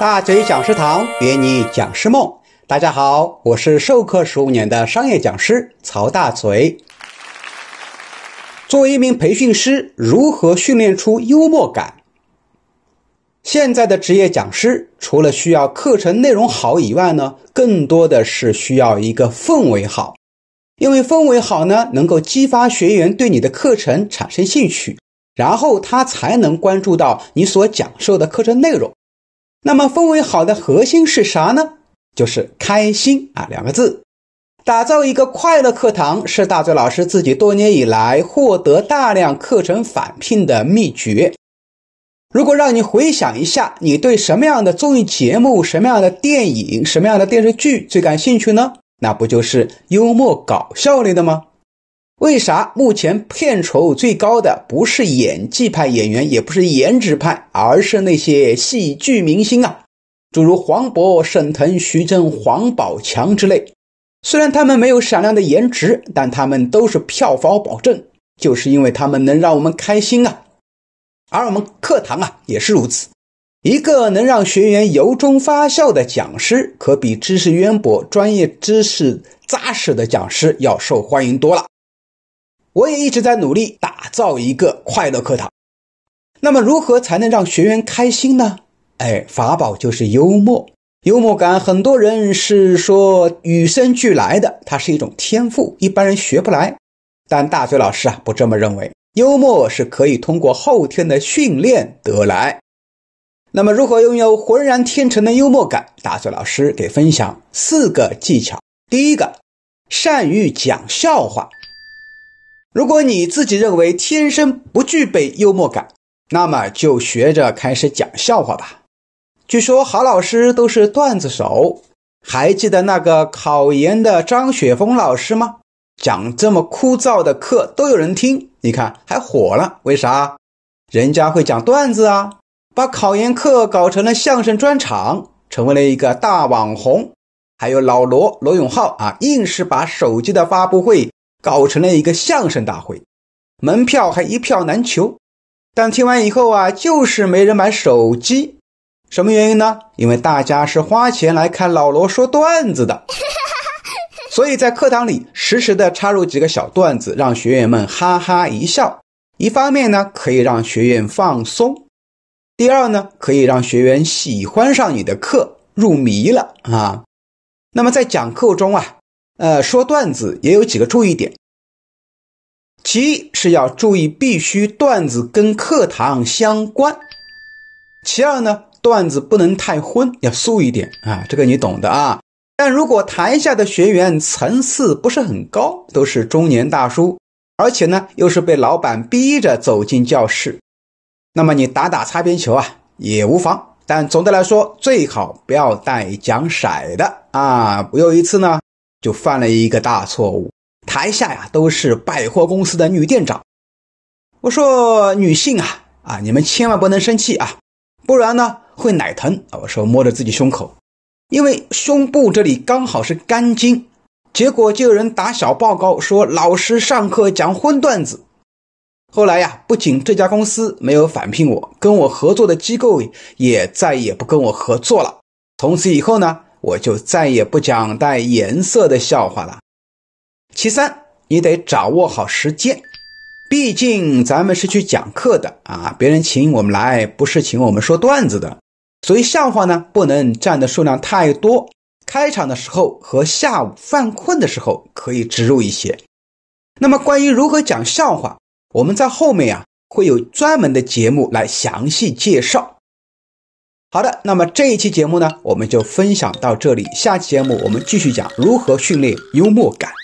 大嘴讲师堂圆你讲师梦。大家好，我是授课十五年的商业讲师曹大嘴。作为一名培训师，如何训练出幽默感？现在的职业讲师除了需要课程内容好以外呢，更多的是需要一个氛围好。因为氛围好呢，能够激发学员对你的课程产生兴趣，然后他才能关注到你所讲授的课程内容。那么氛围好的核心是啥呢？就是开心啊两个字。打造一个快乐课堂是大嘴老师自己多年以来获得大量课程返聘的秘诀。如果让你回想一下，你对什么样的综艺节目、什么样的电影、什么样的电视剧最感兴趣呢？那不就是幽默搞笑类的吗？为啥目前片酬最高的不是演技派演员，也不是颜值派，而是那些戏剧明星啊？诸如黄渤、沈腾、徐峥、王宝强之类。虽然他们没有闪亮的颜值，但他们都是票房保证，就是因为他们能让我们开心啊。而我们课堂啊也是如此。一个能让学员由衷发笑的讲师，可比知识渊博、专业知识扎实的讲师要受欢迎多了。我也一直在努力打造一个快乐课堂。那么，如何才能让学员开心呢？哎，法宝就是幽默。幽默感，很多人是说与生俱来的，它是一种天赋，一般人学不来。但大嘴老师啊，不这么认为。幽默是可以通过后天的训练得来。那么，如何拥有浑然天成的幽默感？大嘴老师给分享四个技巧。第一个，善于讲笑话。如果你自己认为天生不具备幽默感，那么就学着开始讲笑话吧。据说好老师都是段子手，还记得那个考研的张雪峰老师吗？讲这么枯燥的课都有人听，你看还火了，为啥？人家会讲段子啊，把考研课搞成了相声专场，成为了一个大网红。还有老罗罗永浩啊，硬是把手机的发布会。搞成了一个相声大会，门票还一票难求。但听完以后啊，就是没人买手机。什么原因呢？因为大家是花钱来看老罗说段子的。所以在课堂里实时的插入几个小段子，让学员们哈哈一笑。一方面呢，可以让学员放松；第二呢，可以让学员喜欢上你的课，入迷了啊。那么在讲课中啊。呃，说段子也有几个注意点。其一是要注意，必须段子跟课堂相关。其二呢，段子不能太荤，要素一点啊，这个你懂的啊。但如果台下的学员层次不是很高，都是中年大叔，而且呢又是被老板逼着走进教室，那么你打打擦边球啊也无妨。但总的来说，最好不要带讲色的啊。我有一次呢。就犯了一个大错误。台下呀都是百货公司的女店长，我说女性啊啊，你们千万不能生气啊，不然呢会奶疼啊。我说摸着自己胸口，因为胸部这里刚好是肝经。结果就有人打小报告说老师上课讲荤段子。后来呀，不仅这家公司没有返聘我，跟我合作的机构也再也不跟我合作了。从此以后呢。我就再也不讲带颜色的笑话了。其三，你得掌握好时间，毕竟咱们是去讲课的啊，别人请我们来不是请我们说段子的，所以笑话呢不能占的数量太多。开场的时候和下午犯困的时候可以植入一些。那么关于如何讲笑话，我们在后面啊会有专门的节目来详细介绍。好的，那么这一期节目呢，我们就分享到这里。下期节目我们继续讲如何训练幽默感。